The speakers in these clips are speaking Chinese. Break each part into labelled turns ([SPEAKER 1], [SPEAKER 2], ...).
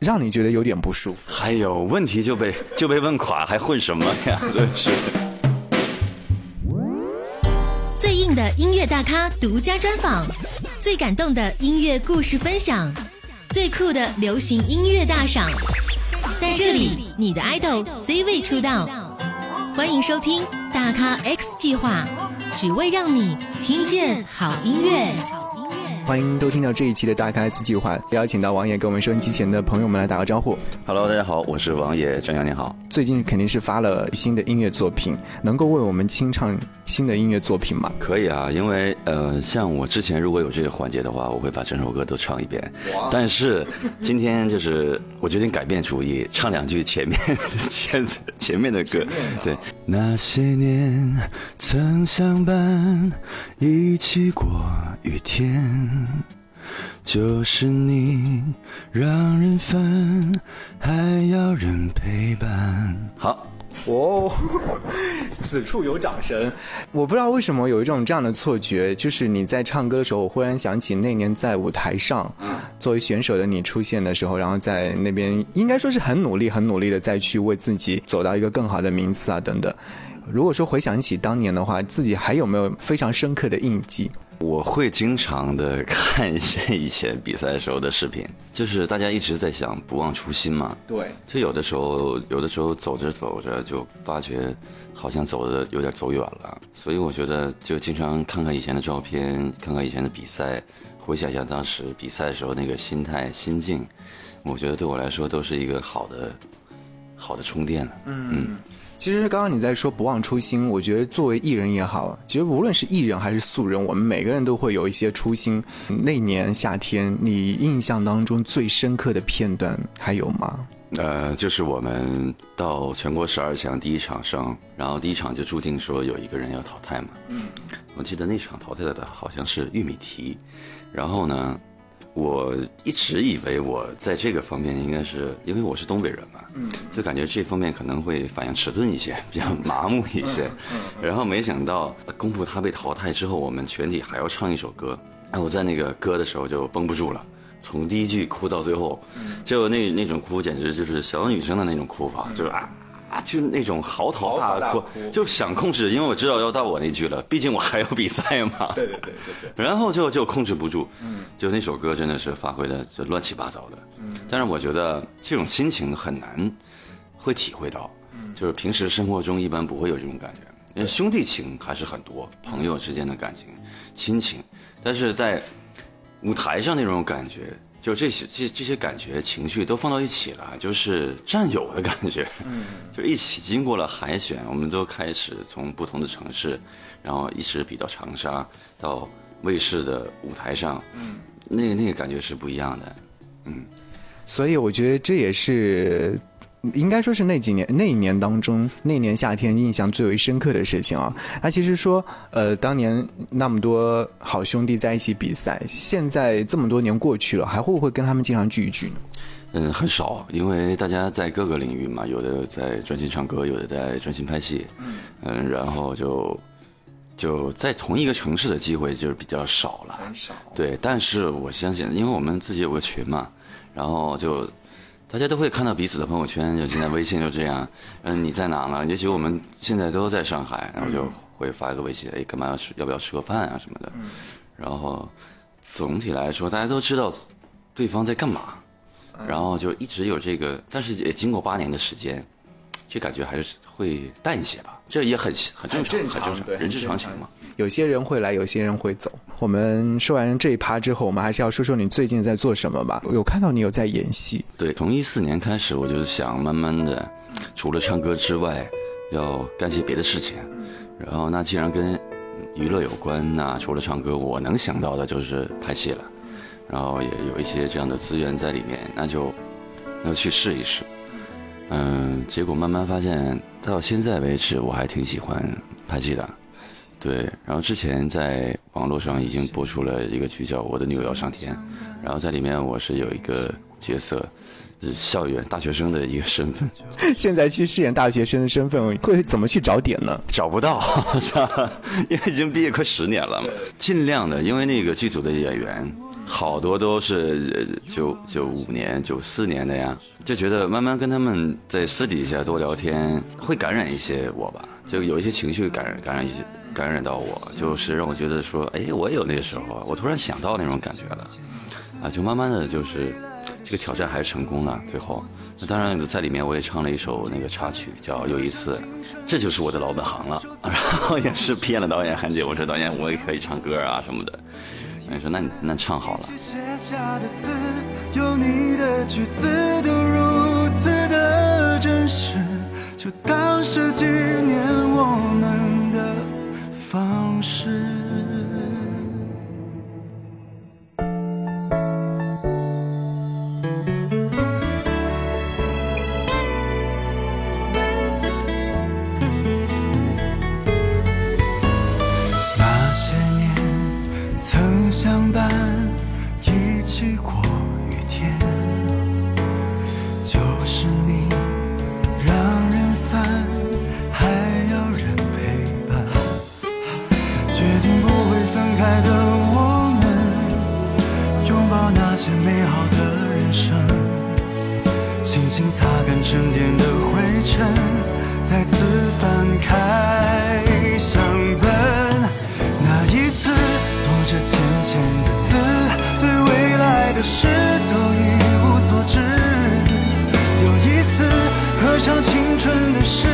[SPEAKER 1] 让你觉得有点不舒服？
[SPEAKER 2] 还有问题就被就被问垮，还混什么呀？真是。
[SPEAKER 3] 最硬的音乐大咖独家专访，最感动的音乐故事分享，最酷的流行音乐大赏，在这里，你的 idol C 位出道，欢迎收听大咖 X 计划，只为让你听见好音乐。
[SPEAKER 1] 欢迎收听到这一期的大咖 S 计划，邀请到王爷跟我们收音机前的朋友们来打个招呼。
[SPEAKER 2] Hello，大家好，我是王爷，张扬你好。
[SPEAKER 1] 最近肯定是发了新的音乐作品，能够为我们清唱新的音乐作品吗？
[SPEAKER 2] 可以啊，因为呃，像我之前如果有这个环节的话，我会把整首歌都唱一遍。但是今天就是我决定改变主意，唱两句前面前 前面的歌。对，那些年曾相伴，一起过雨天。就是你让人烦，还要人陪伴。好，哦，
[SPEAKER 1] 此处有掌声。我不知道为什么有一种这样的错觉，就是你在唱歌的时候，我忽然想起那年在舞台上，作为选手的你出现的时候，然后在那边应该说是很努力、很努力的再去为自己走到一个更好的名次啊等等。如果说回想起当年的话，自己还有没有非常深刻的印记？
[SPEAKER 2] 我会经常的看一些以前比赛时候的视频，就是大家一直在想不忘初心嘛。
[SPEAKER 1] 对，
[SPEAKER 2] 就有的时候，有的时候走着走着就发觉好像走的有点走远了，所以我觉得就经常看看以前的照片，看看以前的比赛，回想一下当时比赛的时候那个心态心境，我觉得对我来说都是一个好的好的充电了。嗯。
[SPEAKER 1] 其实刚刚你在说不忘初心，我觉得作为艺人也好，其实无论是艺人还是素人，我们每个人都会有一些初心。那年夏天，你印象当中最深刻的片段还有吗？
[SPEAKER 2] 呃，就是我们到全国十二强第一场上，然后第一场就注定说有一个人要淘汰嘛。嗯，我记得那场淘汰的好像是玉米提，然后呢。我一直以为我在这个方面应该是因为我是东北人嘛，就感觉这方面可能会反应迟钝一些，比较麻木一些。然后没想到公布他被淘汰之后，我们全体还要唱一首歌。哎，我在那个歌的时候就绷不住了，从第一句哭到最后，就那那种哭简直就是小女生的那种哭法，就是啊。啊，就那种嚎啕大哭，就想控制，因为我知道要到我那句了，毕竟我还有比赛
[SPEAKER 1] 嘛。对对对对对。
[SPEAKER 2] 然后就就控制不住，嗯，就那首歌真的是发挥的就乱七八糟的，嗯。但是我觉得这种心情很难会体会到，嗯，就是平时生活中一般不会有这种感觉，因为兄弟情还是很多，朋友之间的感情、亲情，但是在舞台上那种感觉。就这些这这些感觉情绪都放到一起了，就是战友的感觉，嗯，就一起经过了海选，我们都开始从不同的城市，然后一直比到长沙，到卫视的舞台上，嗯，那个那个感觉是不一样的，嗯，
[SPEAKER 1] 所以我觉得这也是。应该说是那几年那一年当中，那年夏天印象最为深刻的事情啊。那其实说，呃，当年那么多好兄弟在一起比赛，现在这么多年过去了，还会不会跟他们经常聚一聚呢？
[SPEAKER 2] 嗯，很少，因为大家在各个领域嘛，有的在专心唱歌，有的在专心拍戏，嗯，然后就就在同一个城市的机会就是比较少了，
[SPEAKER 1] 很少。
[SPEAKER 2] 对，但是我相信，因为我们自己有个群嘛，然后就。大家都会看到彼此的朋友圈，就现在微信就这样，嗯，你在哪呢？也许我们现在都在上海，然后就会发一个微信，哎，干嘛要吃？要不要吃个饭啊什么的？然后总体来说，大家都知道对方在干嘛，然后就一直有这个，但是也经过八年的时间。这感觉还是会淡一些吧，这也很很正常，很正常，人之常情嘛。
[SPEAKER 1] 有些人会来，有些人会走。我们说完这一趴之后，我们还是要说说你最近在做什么吧。有看到你有在演戏。
[SPEAKER 2] 对，从一四年开始，我就是想慢慢的，除了唱歌之外，要干些别的事情。然后，那既然跟娱乐有关，那除了唱歌，我能想到的就是拍戏了。然后也有一些这样的资源在里面，那就那就去试一试。嗯，结果慢慢发现，到现在为止，我还挺喜欢拍戏的。对，然后之前在网络上已经播出了一个剧叫《我的女友要上天》，然后在里面我是有一个角色，是校园大学生的一个身份。
[SPEAKER 1] 现在去饰演大学生的身份，会怎么去找点呢？
[SPEAKER 2] 找不到，是吧？因为已经毕业快十年了嘛。尽量的，因为那个剧组的演员。好多都是九九五年、九四年的呀，就觉得慢慢跟他们在私底下多聊天，会感染一些我吧，就有一些情绪感染感染一些感染到我，就是让我觉得说，哎，我也有那个时候，我突然想到那种感觉了，啊，就慢慢的就是这个挑战还是成功了，最后，那当然在里面我也唱了一首那个插曲叫《又一次》，这就是我的老本行了，然后也是骗了导演韩姐，我说导演我也可以唱歌啊什么的。你说那你那唱好了。
[SPEAKER 4] 写下的字，有你的句子都如此的真实，就当擦干沉淀的灰尘，再次翻开相本。那一次，读着浅浅的字，对未来的事都一无所知。又一次，合唱青春的诗，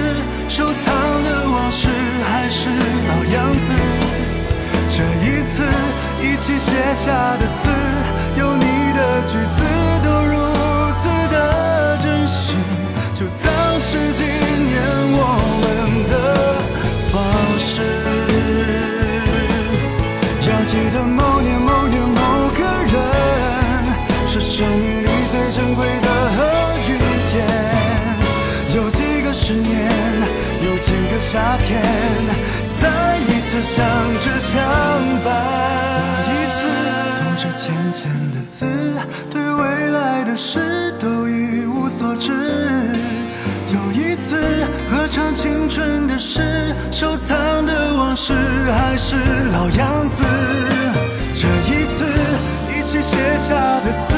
[SPEAKER 4] 收藏的往事还是老样子。这一次，一起写下的字，十年，有几个夏天，再一次相知相伴。那一次，读着浅浅的字，对未来的事都一无所知。又一次，合唱青春的诗，收藏的往事还是老样子。这一次，一起写下的字，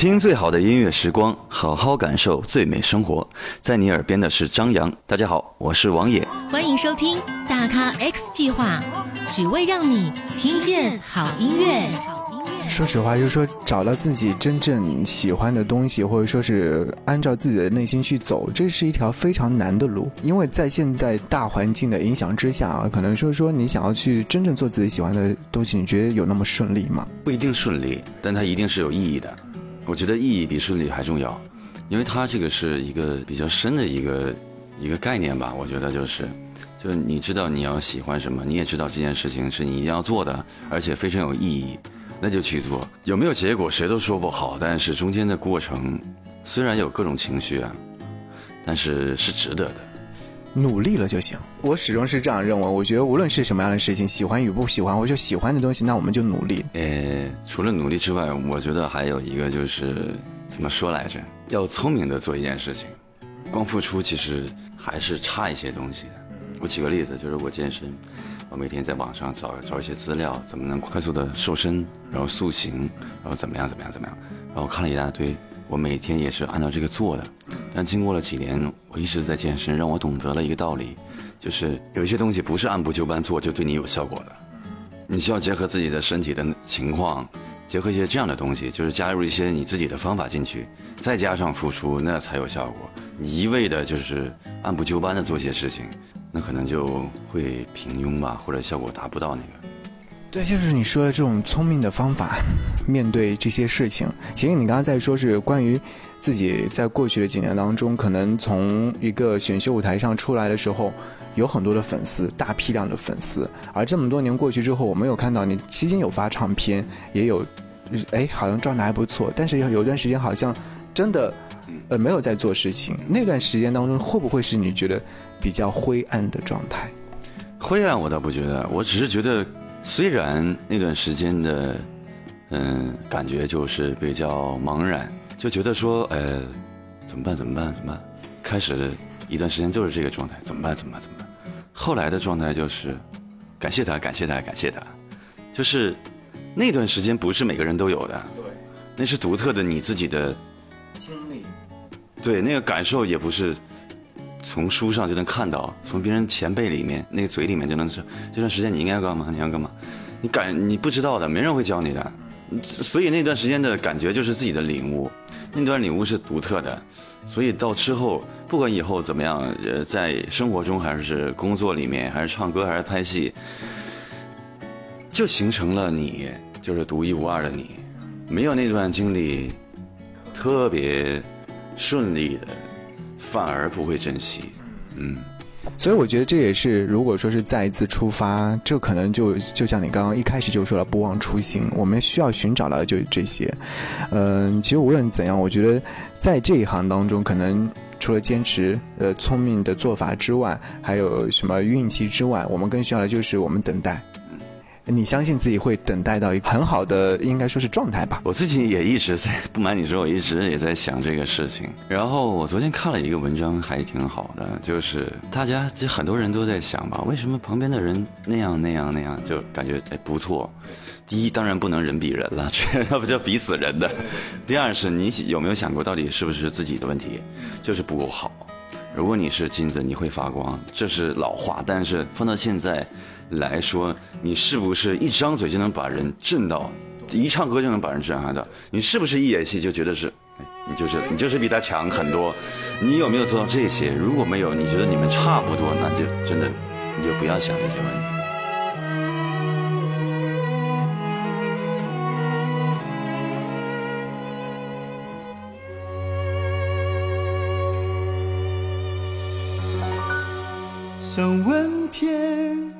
[SPEAKER 2] 听最好的音乐时光，好好感受最美生活。在你耳边的是张扬，大家好，我是王野。
[SPEAKER 3] 欢迎收听大咖 X 计划，只为让你听见好音乐。
[SPEAKER 1] 说实话，就是说找到自己真正喜欢的东西，或者说是按照自己的内心去走，这是一条非常难的路。因为在现在大环境的影响之下啊，可能说说你想要去真正做自己喜欢的东西，你觉得有那么顺利吗？
[SPEAKER 2] 不一定顺利，但它一定是有意义的。我觉得意义比顺利还重要，因为它这个是一个比较深的一个一个概念吧。我觉得就是，就是你知道你要喜欢什么，你也知道这件事情是你一定要做的，而且非常有意义，那就去做。有没有结果谁都说不好，但是中间的过程虽然有各种情绪啊，但是是值得的。
[SPEAKER 1] 努力了就行。我始终是这样认为。我觉得无论是什么样的事情，喜欢与不喜欢，或者喜欢的东西，那我们就努力。
[SPEAKER 2] 呃，除了努力之外，我觉得还有一个就是怎么说来着？要聪明的做一件事情，光付出其实还是差一些东西。我举个例子，就是我健身，我每天在网上找找一些资料，怎么能快速的瘦身，然后塑形，然后怎么样怎么样怎么样，然后看了一大堆，我每天也是按照这个做的。但经过了几年，我一直在健身，让我懂得了一个道理，就是有一些东西不是按部就班做就对你有效果的。你需要结合自己的身体的情况，结合一些这样的东西，就是加入一些你自己的方法进去，再加上付出，那才有效果。你一味的就是按部就班的做一些事情，那可能就会平庸吧，或者效果达不到那个。
[SPEAKER 1] 对，就是你说的这种聪明的方法，面对这些事情。其实你刚刚在说是关于自己在过去的几年当中，可能从一个选秀舞台上出来的时候，有很多的粉丝，大批量的粉丝。而这么多年过去之后，我没有看到你期间有发唱片，也有，哎，好像状态还不错。但是有一段时间好像真的，呃，没有在做事情。那段时间当中，会不会是你觉得比较灰暗的状态？
[SPEAKER 2] 灰暗我倒不觉得，我只是觉得。虽然那段时间的，嗯，感觉就是比较茫然，就觉得说，呃，怎么办？怎么办？怎么办？开始的一段时间就是这个状态，怎么办？怎么办？怎么办？后来的状态就是，感谢他，感谢他，感谢他，就是那段时间不是每个人都有的，
[SPEAKER 1] 对，
[SPEAKER 2] 那是独特的你自己的
[SPEAKER 1] 经历，
[SPEAKER 2] 对，那个感受也不是。从书上就能看到，从别人前辈里面那个嘴里面就能说，这段时间你应该干嘛？你要干嘛？你感你不知道的，没人会教你的。所以那段时间的感觉就是自己的领悟，那段领悟是独特的。所以到之后，不管以后怎么样，呃，在生活中还是工作里面，还是唱歌，还是拍戏，就形成了你，就是独一无二的你。没有那段经历，特别顺利的。反而不会珍惜，嗯，
[SPEAKER 1] 所以我觉得这也是，如果说是再一次出发，这可能就就像你刚刚一开始就说了，不忘初心，我们需要寻找的就这些。嗯，其实无论怎样，我觉得在这一行当中，可能除了坚持、呃聪明的做法之外，还有什么运气之外，我们更需要的就是我们等待。你相信自己会等待到一个很好的，应该说是状态吧？
[SPEAKER 2] 我最近也一直在，不瞒你说，我一直也在想这个事情。然后我昨天看了一个文章，还挺好的，就是大家就很多人都在想吧，为什么旁边的人那样那样那样，就感觉哎不错。第一，当然不能人比人了，这那不叫比死人的。第二是，你有没有想过，到底是不是自己的问题，就是不够好？如果你是金子，你会发光，这是老话。但是放到现在。来说，你是不是一张嘴就能把人震到，一唱歌就能把人震撼到？你是不是一演戏就觉得是，你就是你就是比他强很多？你有没有做到这些？如果没有，你觉得你们差不多，那就真的你就不要想那些问题。
[SPEAKER 5] 想问天。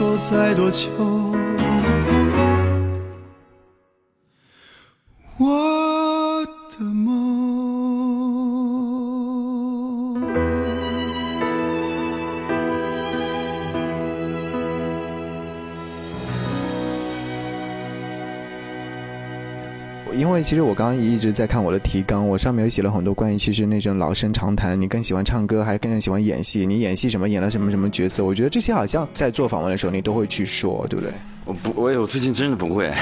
[SPEAKER 5] 说、再多求。
[SPEAKER 1] 其实我刚刚一直在看我的提纲，我上面有写了很多关于其实那种老生常谈，你更喜欢唱歌，还更喜欢演戏，你演戏什么演了什么什么角色，我觉得这些好像在做访问的时候你都会去说，对不对？
[SPEAKER 2] 我不，我我最近真的不会，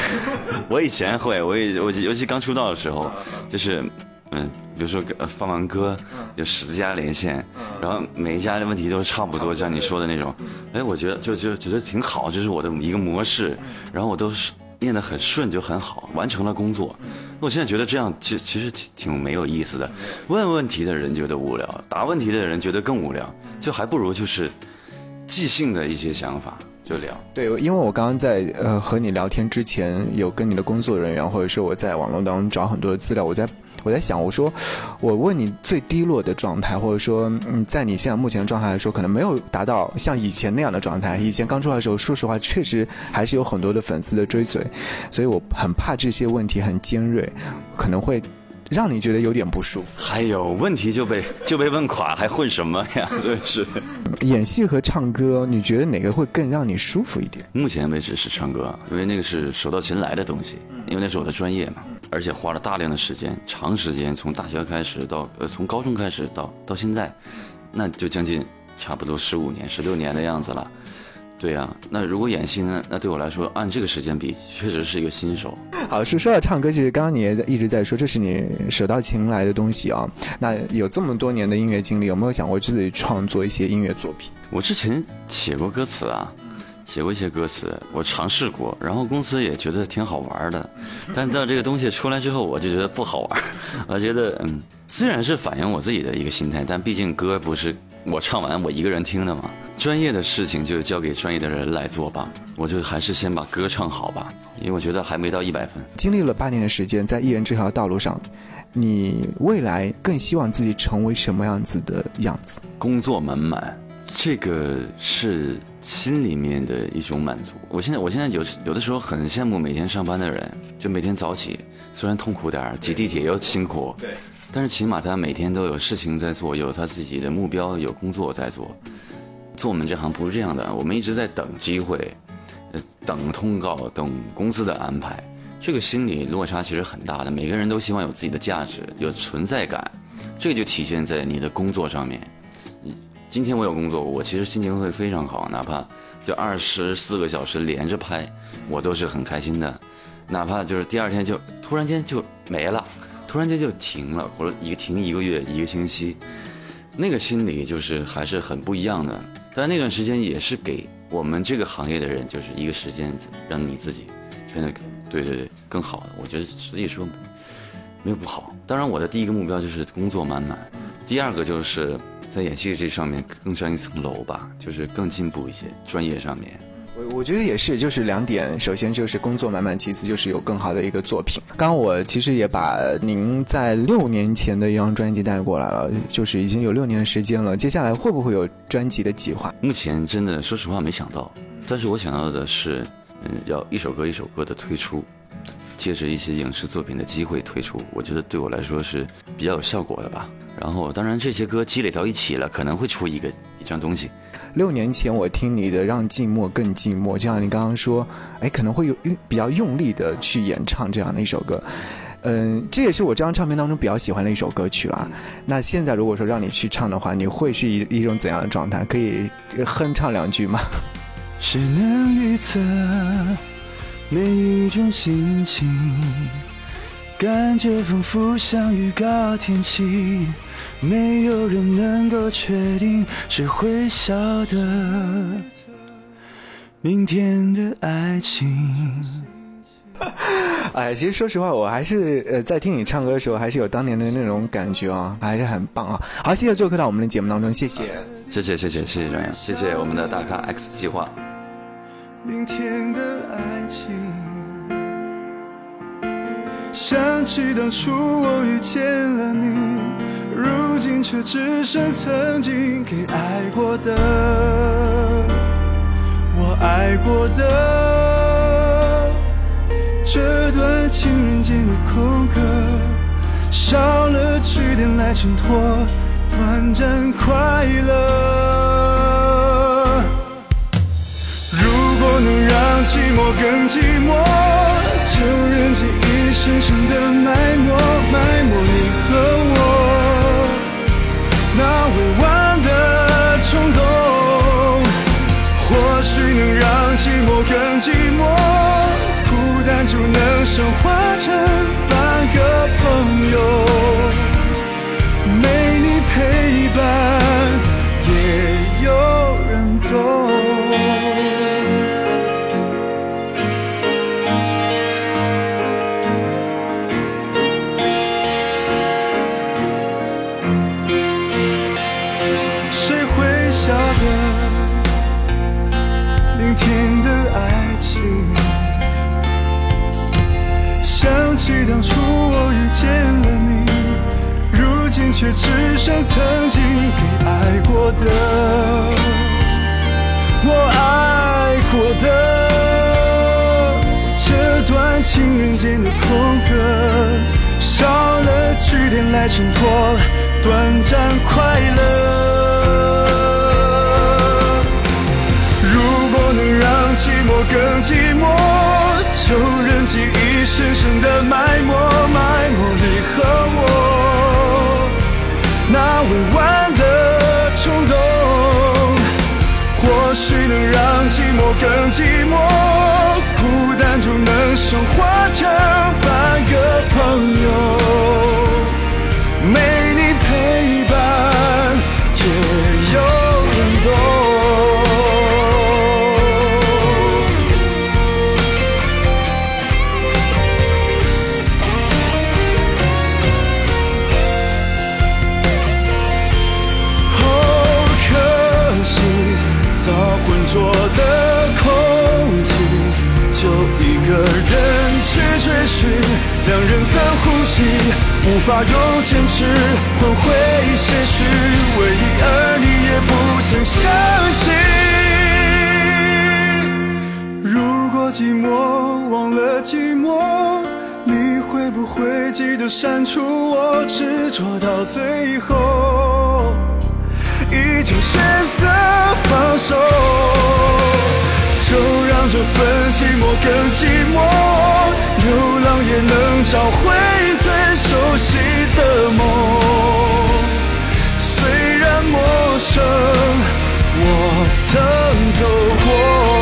[SPEAKER 2] 我以前会，我也我尤其刚出道的时候，就是嗯，比如说放完歌有十家连线，然后每一家的问题都差不多，像你说的那种，哎，我觉得就就觉得挺好，就是我的一个模式，然后我都是念得很顺就很好，完成了工作。我现在觉得这样其实其实挺挺没有意思的，问问题的人觉得无聊，答问题的人觉得更无聊，就还不如就是即兴的一些想法就聊。
[SPEAKER 1] 对，因为我刚刚在呃和你聊天之前，有跟你的工作人员或者说我在网络当中找很多的资料，我在我在想，我说我问你最低落的状态，或者说嗯，在你现在目前的状态来说，可能没有达到像以前那样的状态。以前刚出来的时候，说实话，确实还是有很多的粉丝的追随，所以我很怕这些问题很尖锐，可能会让你觉得有点不舒服。
[SPEAKER 2] 还有问题就被就被问垮，还混什么呀？真是。
[SPEAKER 1] 演戏和唱歌，你觉得哪个会更让你舒服一点？
[SPEAKER 2] 目前为止是唱歌，因为那个是手到擒来的东西，因为那是我的专业嘛，而且花了大量的时间，长时间从大学开始到呃从高中开始到到现在，那就将近差不多十五年、十六年的样子了。对呀、那如果演戏呢？那对我来说，按这个时间比，确实是一个新手。
[SPEAKER 1] 好，是说到唱歌，其实刚刚你也在一直在说，这是你手到擒来的东西啊。那有这么多年的音乐经历，有没有想过自己创作一些音乐作品？
[SPEAKER 2] 我之前写过歌词啊，写过一些歌词，我尝试过，然后公司也觉得挺好玩的，但到这个东西出来之后，我就觉得不好玩。我觉得，嗯，虽然是反映我自己的一个心态，但毕竟歌不是我唱完我一个人听的嘛，专业的事情就交给专业的人来做吧。我就还是先把歌唱好吧，因为我觉得还没到一百分。
[SPEAKER 1] 经历了八年的时间，在艺人这条道路上，你未来更希望自己成为什么样子的样子？
[SPEAKER 2] 工作满满，这个是心里面的一种满足。我现在，我现在有有的时候很羡慕每天上班的人，就每天早起，虽然痛苦点儿，挤地铁又辛苦，对，但是起码他每天都有事情在做，有他自己的目标，有工作在做。做我们这行不是这样的，我们一直在等机会，呃，等通告，等公司的安排。这个心理落差其实很大的，每个人都希望有自己的价值，有存在感，这个就体现在你的工作上面。今天我有工作，我其实心情会非常好，哪怕就二十四个小时连着拍，我都是很开心的。哪怕就是第二天就突然间就没了，突然间就停了，或者一停一个月、一个星期，那个心理就是还是很不一样的。但那段时间也是给我们这个行业的人，就是一个时间，让你自己变得对对对更好的。我觉得所以说没有不好。当然，我的第一个目标就是工作满满，第二个就是在演戏这上面更上一层楼吧，就是更进步一些，专业上面。
[SPEAKER 1] 我我觉得也是，就是两点，首先就是工作满满，其次就是有更好的一个作品。刚刚我其实也把您在六年前的一张专辑带过来了，就是已经有六年的时间了。接下来会不会有专辑的计划？
[SPEAKER 2] 目前真的说实话没想到，但是我想到的是，嗯，要一首歌一首歌的推出，借着一些影视作品的机会推出，我觉得对我来说是比较有效果的吧。然后，当然这些歌积累到一起了，可能会出一个一张东西。
[SPEAKER 1] 六年前我听你的《让寂寞更寂寞》，就像你刚刚说，哎，可能会有用比较用力的去演唱这样的一首歌，嗯，这也是我这张唱片当中比较喜欢的一首歌曲啦。那现在如果说让你去唱的话，你会是一一种怎样的状态？可以哼唱两句吗？
[SPEAKER 5] 谁能预测每一种心情？感觉仿佛像预告天气。没有人能够确定谁会晓得明天的爱情。
[SPEAKER 1] 哎，其实说实话，我还是呃在听你唱歌的时候，还是有当年的那种感觉啊，还是很棒啊。好，谢谢做客到我们的节目当中，谢谢，
[SPEAKER 2] 谢谢，谢谢，谢谢张扬，谢谢我们的大咖 X 计划。
[SPEAKER 5] 明天的爱情，想起当初我遇见了你。如如今却只剩曾经给爱过的，我爱过的这段情人间的空格，少了句点来衬托短暂快乐。如果能让寂寞更寂寞，就任记忆深能升华却只剩曾经给爱过的，我爱过的这段情人间的空格，少了句点来衬托短暂快乐。如果能让寂寞更寂寞。就任记忆深深的埋没，埋没你和我不完的冲动，或许能让寂寞更寂寞，孤单就能升华成半个朋友，没无法用坚持换回些许唯一，而你也不曾相信。如果寂寞忘了寂寞，你会不会记得删除我执着到最后？已经选择放手，就让这份寂寞更寂寞。流浪也能找回最熟悉的梦，虽然陌生。
[SPEAKER 4] 我曾走过。